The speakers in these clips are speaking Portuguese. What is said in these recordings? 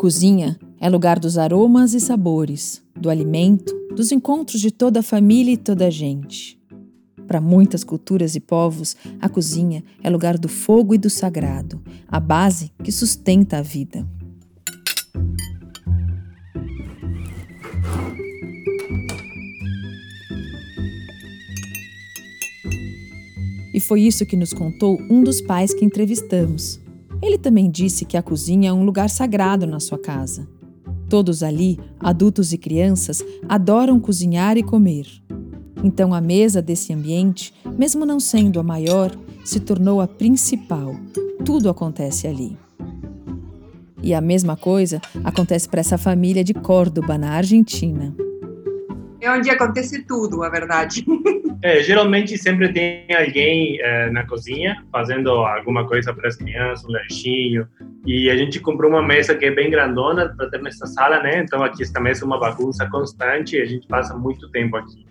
cozinha é lugar dos aromas e sabores, do alimento, dos encontros de toda a família e toda a gente. Para muitas culturas e povos, a cozinha é lugar do fogo e do sagrado, a base que sustenta a vida. E foi isso que nos contou um dos pais que entrevistamos. Ele também disse que a cozinha é um lugar sagrado na sua casa. Todos ali, adultos e crianças, adoram cozinhar e comer. Então a mesa desse ambiente, mesmo não sendo a maior, se tornou a principal. Tudo acontece ali. E a mesma coisa acontece para essa família de Córdoba, na Argentina. É onde acontece tudo, a verdade. É, geralmente sempre tem alguém é, na cozinha fazendo alguma coisa para as crianças, um lanchinho. E a gente comprou uma mesa que é bem grandona para ter nessa sala, né? Então aqui esta mesa é uma bagunça constante e a gente passa muito tempo aqui.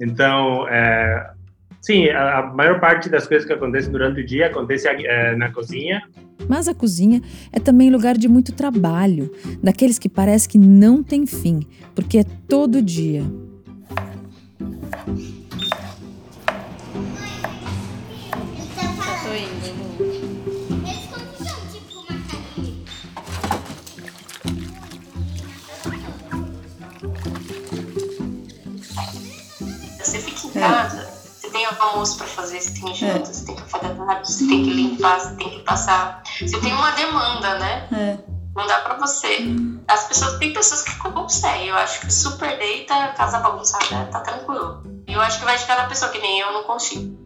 Então, é, sim, a, a, maior parte das coisas que acontecem durante o dia acontece é, na cozinha. Mas a cozinha é também lugar de muito trabalho, daqueles que parece que não tem fim, porque é todo dia. Casa, você tem almoço para fazer, você tem janta, é. você tem que fazer nada, você tem que limpar, você tem que passar. Você tem uma demanda, né? É. Não dá para você. As pessoas, tem pessoas que conseguem. Eu acho que super deita, casa bagunçada, tá tranquilo. Eu acho que vai de cada pessoa, que nem eu não consigo.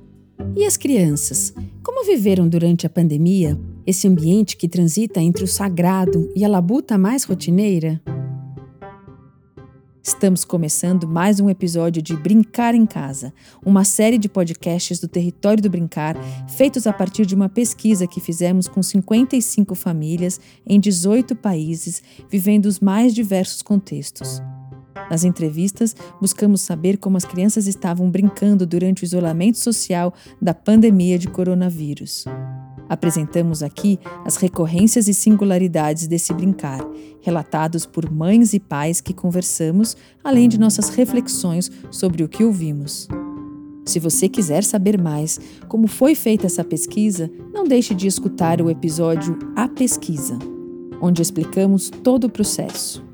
E as crianças? Como viveram durante a pandemia esse ambiente que transita entre o sagrado e a labuta mais rotineira? Estamos começando mais um episódio de Brincar em Casa, uma série de podcasts do Território do Brincar, feitos a partir de uma pesquisa que fizemos com 55 famílias em 18 países, vivendo os mais diversos contextos. Nas entrevistas, buscamos saber como as crianças estavam brincando durante o isolamento social da pandemia de coronavírus. Apresentamos aqui as recorrências e singularidades desse brincar, relatados por mães e pais que conversamos, além de nossas reflexões sobre o que ouvimos. Se você quiser saber mais como foi feita essa pesquisa, não deixe de escutar o episódio A Pesquisa, onde explicamos todo o processo.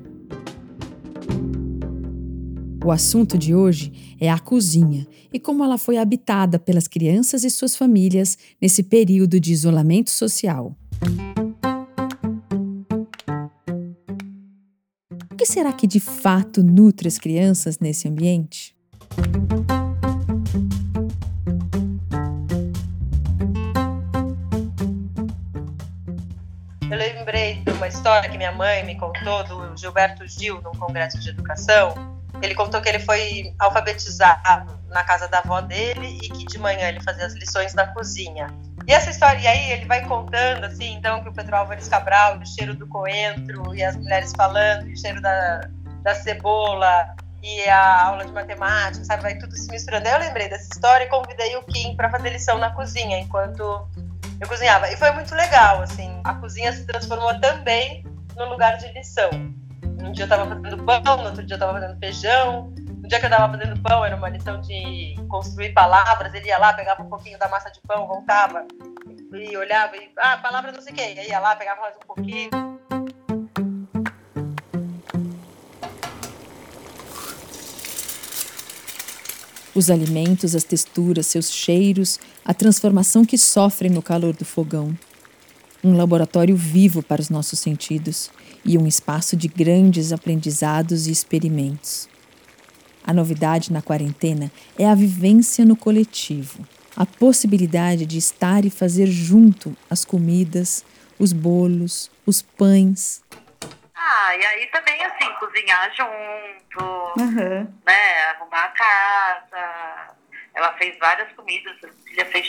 O assunto de hoje é a cozinha e como ela foi habitada pelas crianças e suas famílias nesse período de isolamento social. O que será que de fato nutre as crianças nesse ambiente? Eu lembrei de uma história que minha mãe me contou do Gilberto Gil, num congresso de educação, ele contou que ele foi alfabetizado na casa da avó dele e que de manhã ele fazia as lições na cozinha. E essa história, e aí ele vai contando, assim, então, que o Pedro Álvares Cabral, o cheiro do coentro, e as mulheres falando, e o cheiro da, da cebola, e a aula de matemática, sabe? Vai tudo se misturando. Aí eu lembrei dessa história e convidei o Kim para fazer lição na cozinha, enquanto eu cozinhava. E foi muito legal, assim. A cozinha se transformou também no lugar de lição. Um dia eu estava fazendo pão, no outro dia eu estava fazendo feijão. No dia que eu estava fazendo pão, era uma lição de construir palavras. Ele ia lá, pegava um pouquinho da massa de pão, voltava e olhava e, ah, palavra não sei o quê. Aí ia lá, pegava mais um pouquinho. Os alimentos, as texturas, seus cheiros, a transformação que sofrem no calor do fogão um laboratório vivo para os nossos sentidos e um espaço de grandes aprendizados e experimentos. A novidade na quarentena é a vivência no coletivo, a possibilidade de estar e fazer junto as comidas, os bolos, os pães. Ah, e aí também assim, cozinhar junto, uhum. né? Arrumar a casa, ela fez várias comidas. A Cecília fez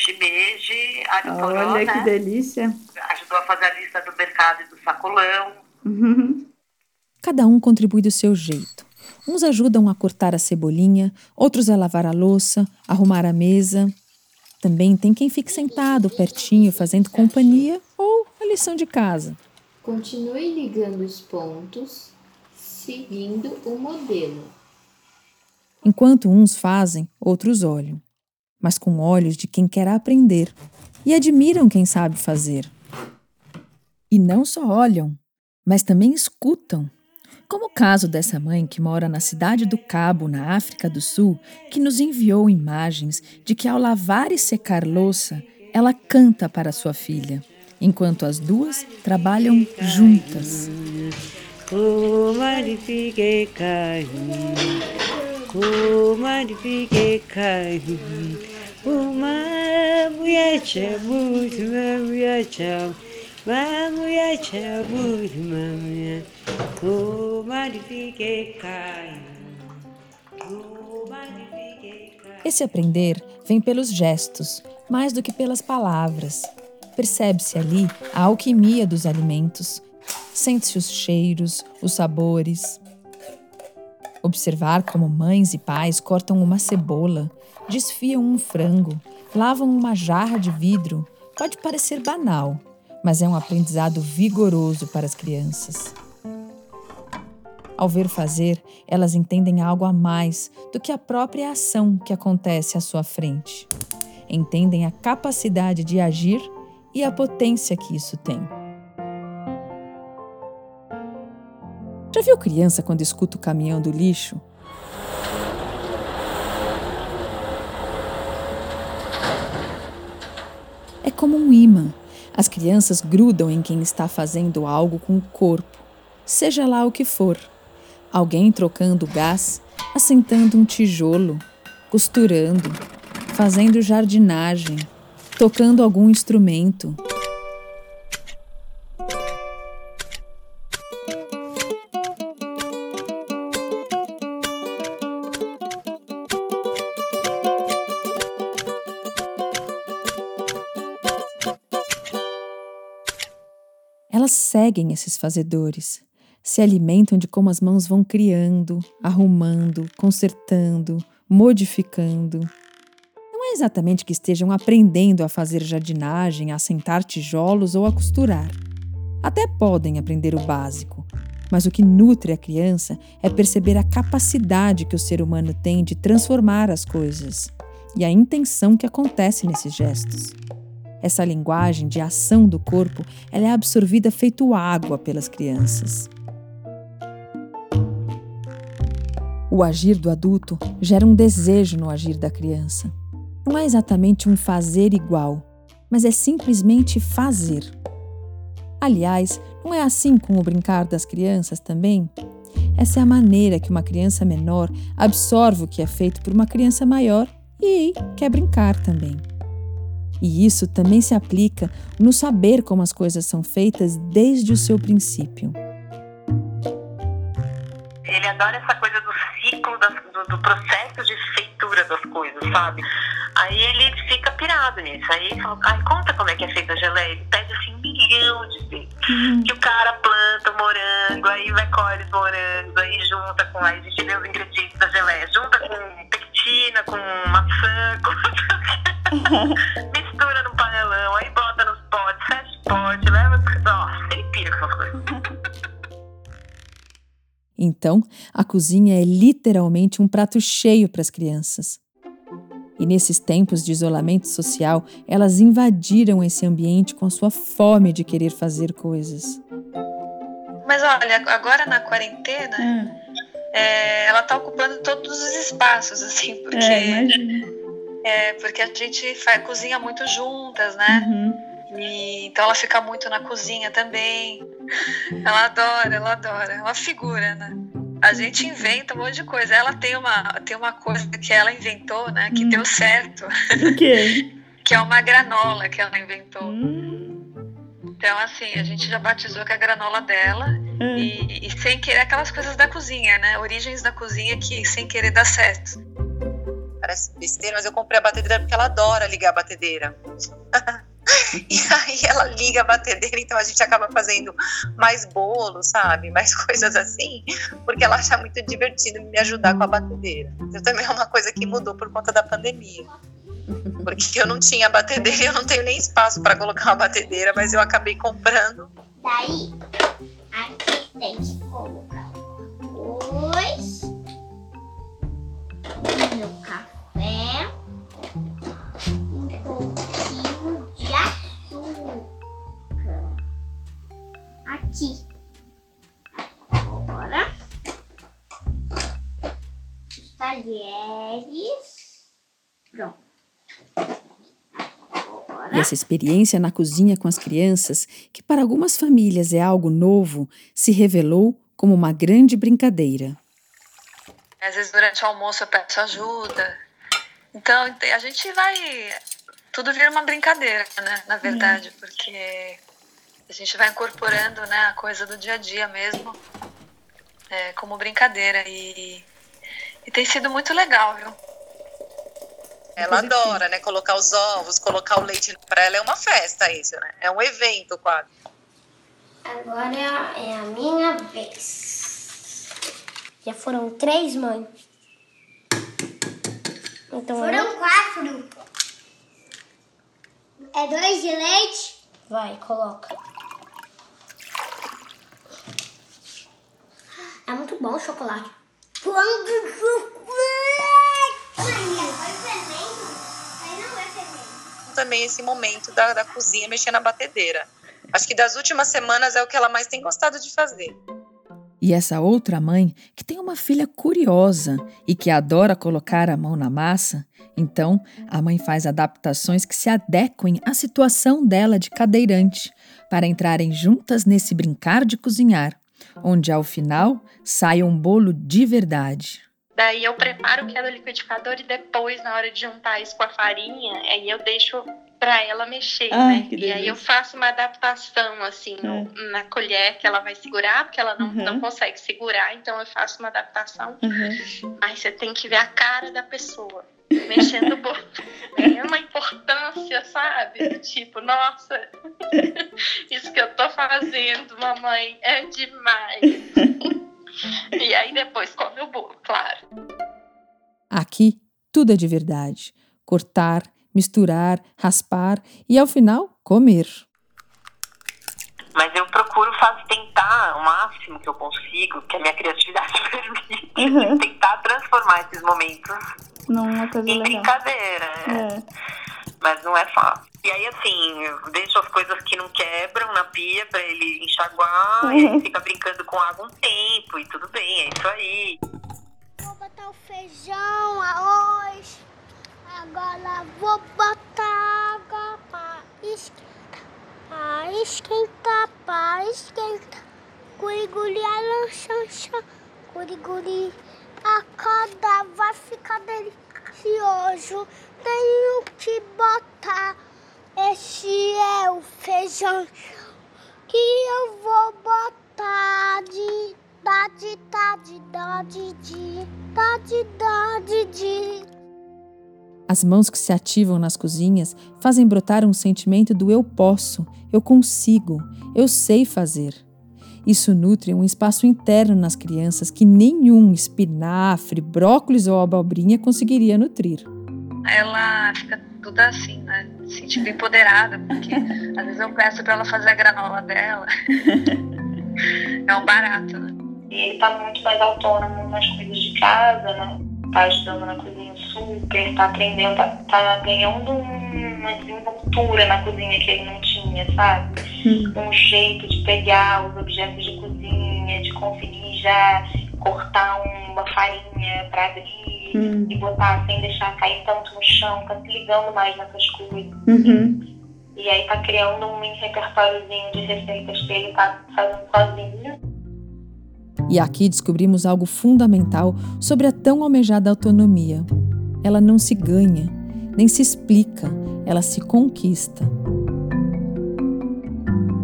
alho Olha que né? delícia. Ajudou a fazer a lista do mercado e do sacolão. Uhum. Cada um contribui do seu jeito. Uns ajudam a cortar a cebolinha, outros a lavar a louça, arrumar a mesa. Também tem quem fique sentado pertinho fazendo companhia ou a lição de casa. Continue ligando os pontos, seguindo o modelo. Enquanto uns fazem, outros olham, mas com olhos de quem quer aprender e admiram quem sabe fazer. E não só olham, mas também escutam. Como o caso dessa mãe que mora na cidade do Cabo, na África do Sul, que nos enviou imagens de que ao lavar e secar louça, ela canta para sua filha enquanto as duas trabalham juntas. Esse aprender vem pelos gestos, mais do que pelas palavras. Percebe-se ali a alquimia dos alimentos, sente-se os cheiros, os sabores. Observar como mães e pais cortam uma cebola, desfiam um frango, lavam uma jarra de vidro pode parecer banal, mas é um aprendizado vigoroso para as crianças. Ao ver fazer, elas entendem algo a mais do que a própria ação que acontece à sua frente. Entendem a capacidade de agir e a potência que isso tem. Já viu criança quando escuta o caminhão do lixo? É como um imã. As crianças grudam em quem está fazendo algo com o corpo, seja lá o que for. Alguém trocando gás, assentando um tijolo, costurando, fazendo jardinagem, tocando algum instrumento. Elas seguem esses fazedores, se alimentam de como as mãos vão criando, arrumando, consertando, modificando é exatamente que estejam aprendendo a fazer jardinagem, a assentar tijolos ou a costurar. Até podem aprender o básico, mas o que nutre a criança é perceber a capacidade que o ser humano tem de transformar as coisas e a intenção que acontece nesses gestos. Essa linguagem de ação do corpo ela é absorvida feito água pelas crianças. O agir do adulto gera um desejo no agir da criança. Não é exatamente um fazer igual, mas é simplesmente fazer. Aliás, não é assim com o brincar das crianças também? Essa é a maneira que uma criança menor absorve o que é feito por uma criança maior e quer brincar também. E isso também se aplica no saber como as coisas são feitas desde o seu princípio. Ele adora essa coisa do ciclo, do, do processo de feitura das coisas, sabe? Aí ele fica pirado nisso. Aí ele fala, ai, conta como é que é feita a geleia. Ele pede assim um milhão de vezes. Uhum. Que o cara planta morango, aí vai colhe os morangos, aí junta com. Aí a gente vê os ingredientes da geleia. Junta com pectina, com maçã, com. Então, a cozinha é literalmente um prato cheio para as crianças. E nesses tempos de isolamento social, elas invadiram esse ambiente com a sua fome de querer fazer coisas. Mas olha, agora na quarentena, hum. é, ela está ocupando todos os espaços, assim, porque. É, imagina. É, porque a gente faz, cozinha muito juntas, né? Uhum. E, então ela fica muito na cozinha também. Ela adora, ela adora. É uma figura, né? a gente inventa um monte de coisa. Ela tem uma, tem uma coisa que ela inventou, né? Que hum. deu certo. O quê? que é uma granola que ela inventou. Hum. Então, assim, a gente já batizou com a granola dela. Hum. E, e, sem querer aquelas coisas da cozinha, né? Origens da cozinha que sem querer dá certo. Parece besteira, mas eu comprei a batedeira porque ela adora ligar a batedeira. E aí ela liga a batedeira, então a gente acaba fazendo mais bolos, sabe? Mais coisas assim, porque ela acha muito divertido me ajudar com a batedeira. Então também é uma coisa que mudou por conta da pandemia. Porque eu não tinha batedeira eu não tenho nem espaço para colocar uma batedeira, mas eu acabei comprando. Daí, aqui tem que colocar dois no café, essa experiência na cozinha com as crianças, que para algumas famílias é algo novo, se revelou como uma grande brincadeira. Às vezes durante o almoço eu peço ajuda. Então a gente vai. Tudo vira uma brincadeira, né? Na verdade, hum. porque a gente vai incorporando né, a coisa do dia a dia mesmo é, como brincadeira. E, e tem sido muito legal, viu? Ela adora, né? Colocar os ovos, colocar o leite para ela é uma festa isso, né? É um evento quase. Agora é a minha vez. Já foram três, mãe. Então, foram eu... quatro. É dois de leite? Vai, coloca. É muito bom o chocolate. Quando! Também esse momento da, da cozinha mexer na batedeira. Acho que das últimas semanas é o que ela mais tem gostado de fazer. E essa outra mãe, que tem uma filha curiosa e que adora colocar a mão na massa, então a mãe faz adaptações que se adequem à situação dela de cadeirante, para entrarem juntas nesse brincar de cozinhar, onde ao final sai um bolo de verdade. Daí eu preparo o que é do liquidificador e depois, na hora de juntar isso com a farinha, aí eu deixo para ela mexer, Ai, né? E aí eu faço uma adaptação, assim, é. no, na colher que ela vai segurar, porque ela não, uhum. não consegue segurar, então eu faço uma adaptação. Uhum. Mas você tem que ver a cara da pessoa mexendo o bolo. Tem uma importância, sabe? Tipo, nossa, isso que eu tô fazendo, mamãe, é demais. E aí depois come o bolo, claro. Aqui tudo é de verdade. Cortar, misturar, raspar e ao final comer. Mas eu procuro fazer, tentar o máximo que eu consigo, que a minha criatividade permite, uhum. tentar transformar esses momentos Numa coisa em legal. brincadeira. É. Mas não é fácil. E aí, assim, eu deixo as coisas que não quebram na pia pra ele enxaguar, uhum. e ele fica brincando com água um tempo, e tudo bem, é isso aí. Vou botar o feijão, arroz. Agora vou botar água pra esquentar, pra esquentar, pra esquentar. Guri-guri, alanxanxa, guri-guri. A corda vai ficar delicioso. Tenho que botar esse é o feijão que eu vou botar de da de da de da de de da de da de de. As mãos que se ativam nas cozinhas fazem brotar um sentimento do eu posso, eu consigo, eu sei fazer. Isso nutre um espaço interno nas crianças que nenhum espinafre, brócolis ou abobrinha conseguiria nutrir. Ela fica tudo assim, né? Se sentindo empoderada, porque às vezes eu peço para ela fazer a granola dela. é um barato, né? E ele tá muito mais autônomo nas coisas de casa, né? Tá ajudando na cozinha super, tá aprendendo, tá, tá ganhando uma desenvoltura na cozinha que ele não tinha, sabe? Hum. Um jeito de pegar os objetos de cozinha, de conferir já, cortar uma farinha para abrir e botar sem deixar cair tanto no chão, tá se ligando mais nessas coisas. Uhum. E aí tá criando um mini repertóriozinho de receitas que ele tá fazendo sozinho. E aqui descobrimos algo fundamental sobre a tão almejada autonomia. Ela não se ganha, nem se explica, ela se conquista.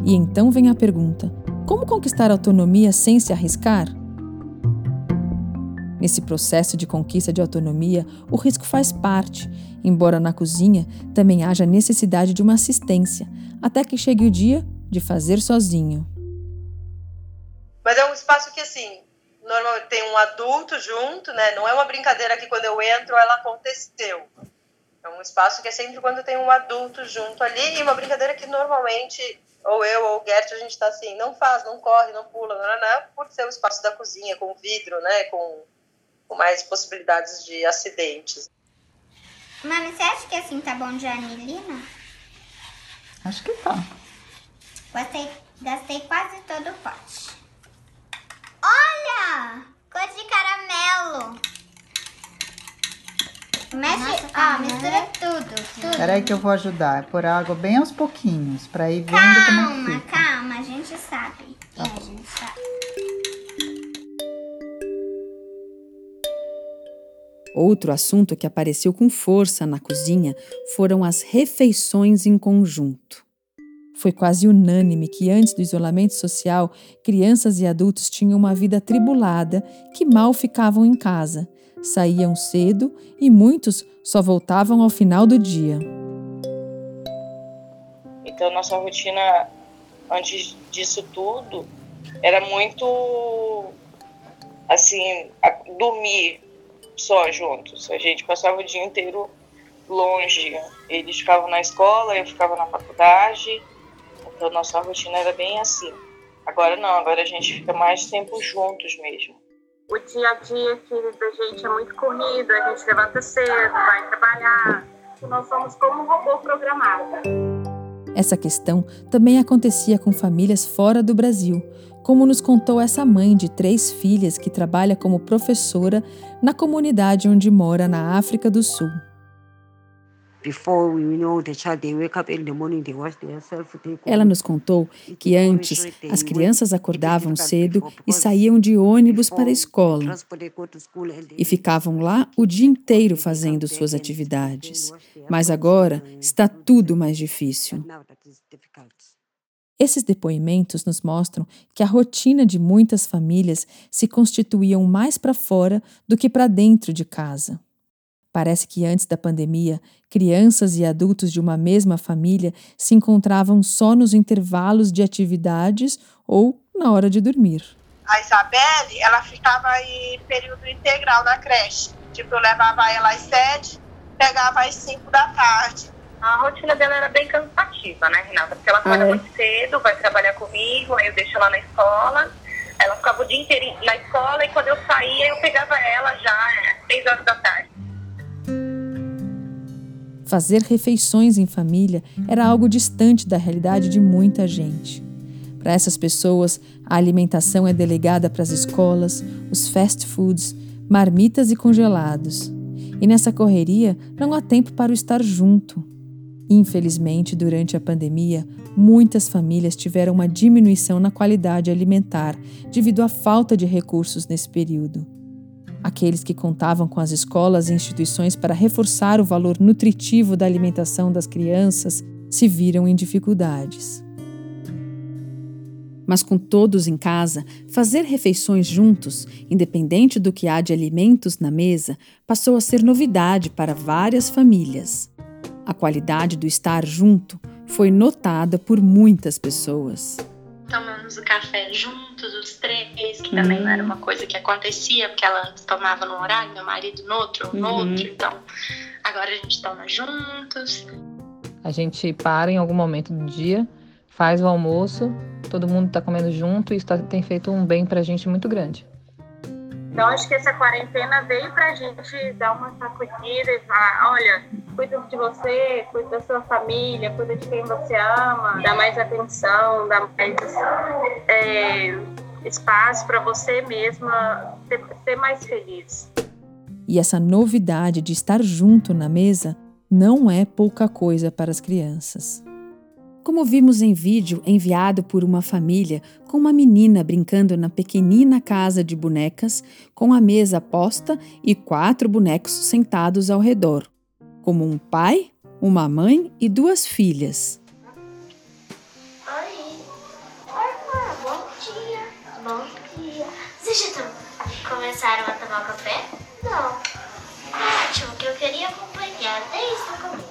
E então vem a pergunta: como conquistar autonomia sem se arriscar? Nesse processo de conquista de autonomia, o risco faz parte, embora na cozinha também haja necessidade de uma assistência, até que chegue o dia de fazer sozinho. Mas é um espaço que, assim, normalmente tem um adulto junto, né? Não é uma brincadeira que quando eu entro ela aconteceu. É um espaço que é sempre quando tem um adulto junto ali e uma brincadeira que normalmente ou eu ou o Gert, a gente está assim, não faz, não corre, não pula, não, não, não, por ser o espaço da cozinha, com vidro, né, com, com mais possibilidades de acidentes. Mami, você acha que assim tá bom de anilina? Acho que tá. Gastei, gastei quase todo o pote. Olha! Cor de caramelo. Mexe, Nossa, ó, mistura tudo, tudo. Peraí que eu vou ajudar. É pôr água bem aos pouquinhos, pra ir vendo calma, como é que fica. Calma, a gente sabe. Tá. É, a gente sabe. Outro assunto que apareceu com força na cozinha foram as refeições em conjunto. Foi quase unânime que antes do isolamento social, crianças e adultos tinham uma vida tribulada que mal ficavam em casa, saíam cedo e muitos só voltavam ao final do dia. Então, nossa rotina antes disso tudo era muito assim, dormir só juntos. A gente passava o dia inteiro longe. Eles ficavam na escola, eu ficava na faculdade. Então nossa rotina era bem assim. Agora não, agora a gente fica mais tempo juntos mesmo. O dia a dia aqui da gente é muito corrido, a gente levanta cedo, vai trabalhar. Nós somos como um robô programado. Essa questão também acontecia com famílias fora do Brasil, como nos contou essa mãe de três filhas que trabalha como professora na comunidade onde mora na África do Sul. Ela nos contou que antes as crianças acordavam cedo e saíam de ônibus para a escola e ficavam lá o dia inteiro fazendo suas atividades. Mas agora está tudo mais difícil. Esses depoimentos nos mostram que a rotina de muitas famílias se constituíam mais para fora do que para dentro de casa. Parece que antes da pandemia, crianças e adultos de uma mesma família se encontravam só nos intervalos de atividades ou na hora de dormir. A Isabelle, ela ficava em período integral na creche. Tipo, eu levava ela às sete, pegava às cinco da tarde. A rotina dela era bem cansativa, né, Renata? Porque ela acorda muito cedo, vai trabalhar comigo, aí eu deixo ela na escola. Ela ficava o dia inteiro na escola e quando eu saía, eu pegava ela já às seis horas da tarde. Fazer refeições em família era algo distante da realidade de muita gente. Para essas pessoas, a alimentação é delegada para as escolas, os fast foods, marmitas e congelados. E nessa correria não há tempo para o estar junto. Infelizmente, durante a pandemia, muitas famílias tiveram uma diminuição na qualidade alimentar devido à falta de recursos nesse período. Aqueles que contavam com as escolas e instituições para reforçar o valor nutritivo da alimentação das crianças se viram em dificuldades. Mas com todos em casa, fazer refeições juntos, independente do que há de alimentos na mesa, passou a ser novidade para várias famílias. A qualidade do estar junto foi notada por muitas pessoas tomamos o café juntos, os três, que também uhum. não era uma coisa que acontecia, porque ela tomava num horário, meu marido no outro, no uhum. outro, então agora a gente toma juntos. A gente para em algum momento do dia, faz o almoço, todo mundo está comendo junto e isso tá, tem feito um bem para a gente muito grande. Então, acho que essa quarentena veio para a gente dar uma sacudida e falar: olha, cuida de você, cuida da sua família, cuida de quem você ama, dá mais atenção, dá mais é, espaço para você mesma ser, ser mais feliz. E essa novidade de estar junto na mesa não é pouca coisa para as crianças como vimos em vídeo enviado por uma família com uma menina brincando na pequenina casa de bonecas, com a mesa posta e quatro bonecos sentados ao redor, como um pai, uma mãe e duas filhas. Oi. Oi, bom dia. Bom dia. Vocês já começaram a tomar café? Não. Ótimo, que eu queria acompanhar desde o começo.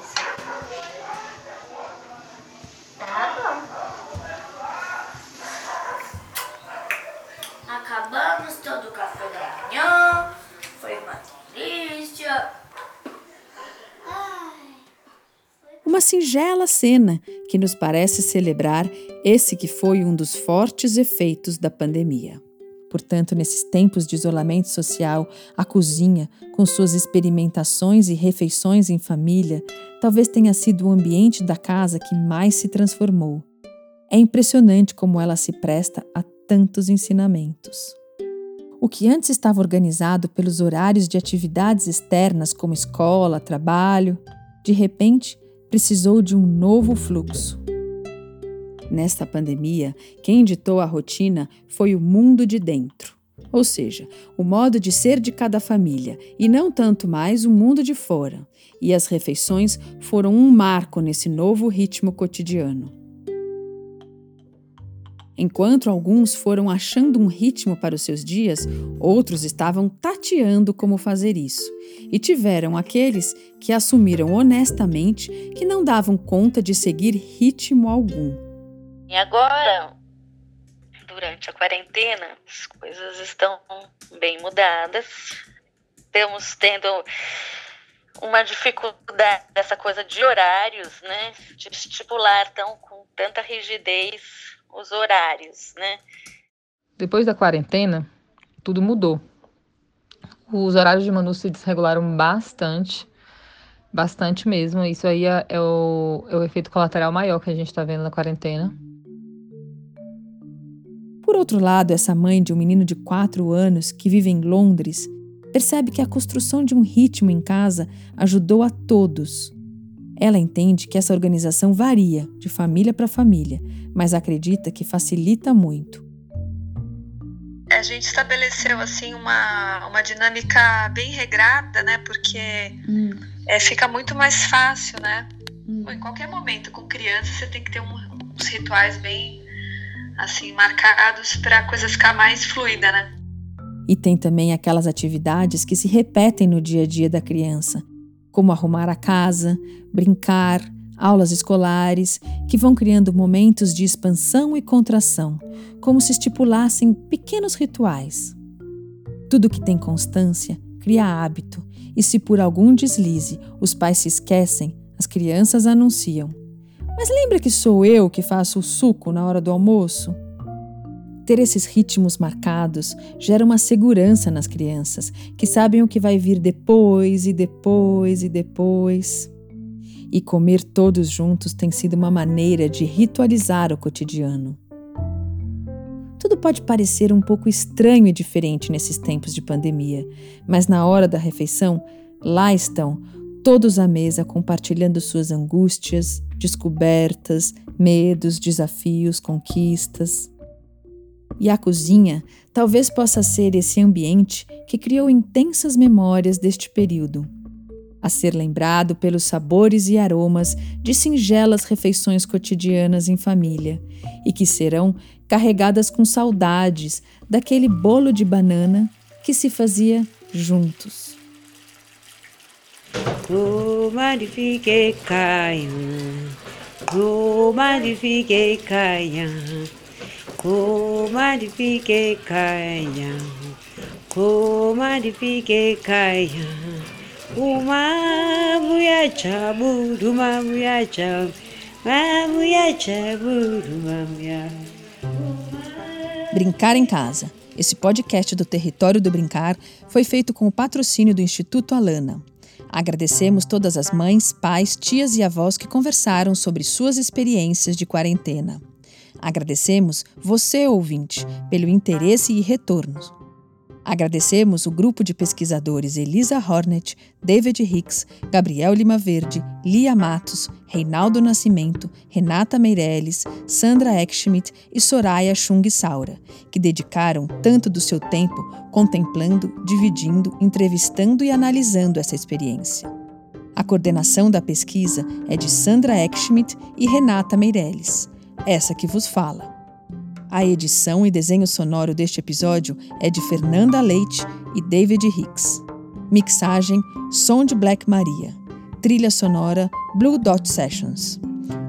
Singela cena que nos parece celebrar esse que foi um dos fortes efeitos da pandemia. Portanto, nesses tempos de isolamento social, a cozinha, com suas experimentações e refeições em família, talvez tenha sido o ambiente da casa que mais se transformou. É impressionante como ela se presta a tantos ensinamentos. O que antes estava organizado pelos horários de atividades externas como escola, trabalho, de repente precisou de um novo fluxo. Nesta pandemia, quem ditou a rotina foi o mundo de dentro, ou seja, o modo de ser de cada família, e não tanto mais o mundo de fora. E as refeições foram um marco nesse novo ritmo cotidiano. Enquanto alguns foram achando um ritmo para os seus dias, outros estavam tateando como fazer isso. E tiveram aqueles que assumiram honestamente que não davam conta de seguir ritmo algum. E agora, durante a quarentena, as coisas estão bem mudadas. Estamos tendo uma dificuldade dessa coisa de horários, né? De estipular tão com tanta rigidez os horários, né? Depois da quarentena, tudo mudou. Os horários de Manu se desregularam bastante, bastante mesmo. Isso aí é, é o, é o efeito colateral maior que a gente está vendo na quarentena. Por outro lado, essa mãe de um menino de 4 anos que vive em Londres percebe que a construção de um ritmo em casa ajudou a todos, ela entende que essa organização varia de família para família, mas acredita que facilita muito. A gente estabeleceu assim uma, uma dinâmica bem regrada, né? Porque hum. é, fica muito mais fácil, né? Hum. Em qualquer momento, com criança, você tem que ter um, uns rituais bem assim marcados para a coisa ficar mais fluida, né? E tem também aquelas atividades que se repetem no dia a dia da criança, como arrumar a casa, brincar, aulas escolares, que vão criando momentos de expansão e contração, como se estipulassem pequenos rituais. Tudo que tem constância cria hábito, e se por algum deslize os pais se esquecem, as crianças anunciam: Mas lembra que sou eu que faço o suco na hora do almoço? Ter esses ritmos marcados gera uma segurança nas crianças, que sabem o que vai vir depois e depois e depois. E comer todos juntos tem sido uma maneira de ritualizar o cotidiano. Tudo pode parecer um pouco estranho e diferente nesses tempos de pandemia, mas na hora da refeição, lá estão todos à mesa compartilhando suas angústias, descobertas, medos, desafios, conquistas. E a cozinha talvez possa ser esse ambiente que criou intensas memórias deste período. A ser lembrado pelos sabores e aromas de singelas refeições cotidianas em família e que serão carregadas com saudades daquele bolo de banana que se fazia juntos. Oh, magnifique oh, magnifique. Comadifike kaya, comadifike kaya. Uma muyacha buru mamuyacha, mamuyacha buru mamuya. Brincar em Casa. Esse podcast do Território do Brincar foi feito com o patrocínio do Instituto Alana. Agradecemos todas as mães, pais, tias e avós que conversaram sobre suas experiências de quarentena. Agradecemos você, ouvinte, pelo interesse e retorno. Agradecemos o grupo de pesquisadores Elisa Hornet, David Hicks, Gabriel Lima Verde, Lia Matos, Reinaldo Nascimento, Renata Meirelles, Sandra Eckschmidt e Soraya Chung Saura, que dedicaram tanto do seu tempo contemplando, dividindo, entrevistando e analisando essa experiência. A coordenação da pesquisa é de Sandra Eckschmidt e Renata Meirelles essa que vos fala. A edição e desenho sonoro deste episódio é de Fernanda Leite e David Hicks. Mixagem Som de Black Maria. Trilha sonora Blue Dot Sessions.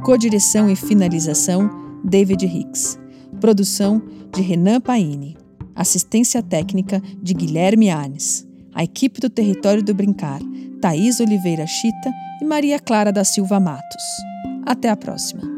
Codireção e finalização David Hicks. Produção de Renan Paine. Assistência técnica de Guilherme Anes. A equipe do Território do Brincar, Thaís Oliveira Chita e Maria Clara da Silva Matos. Até a próxima!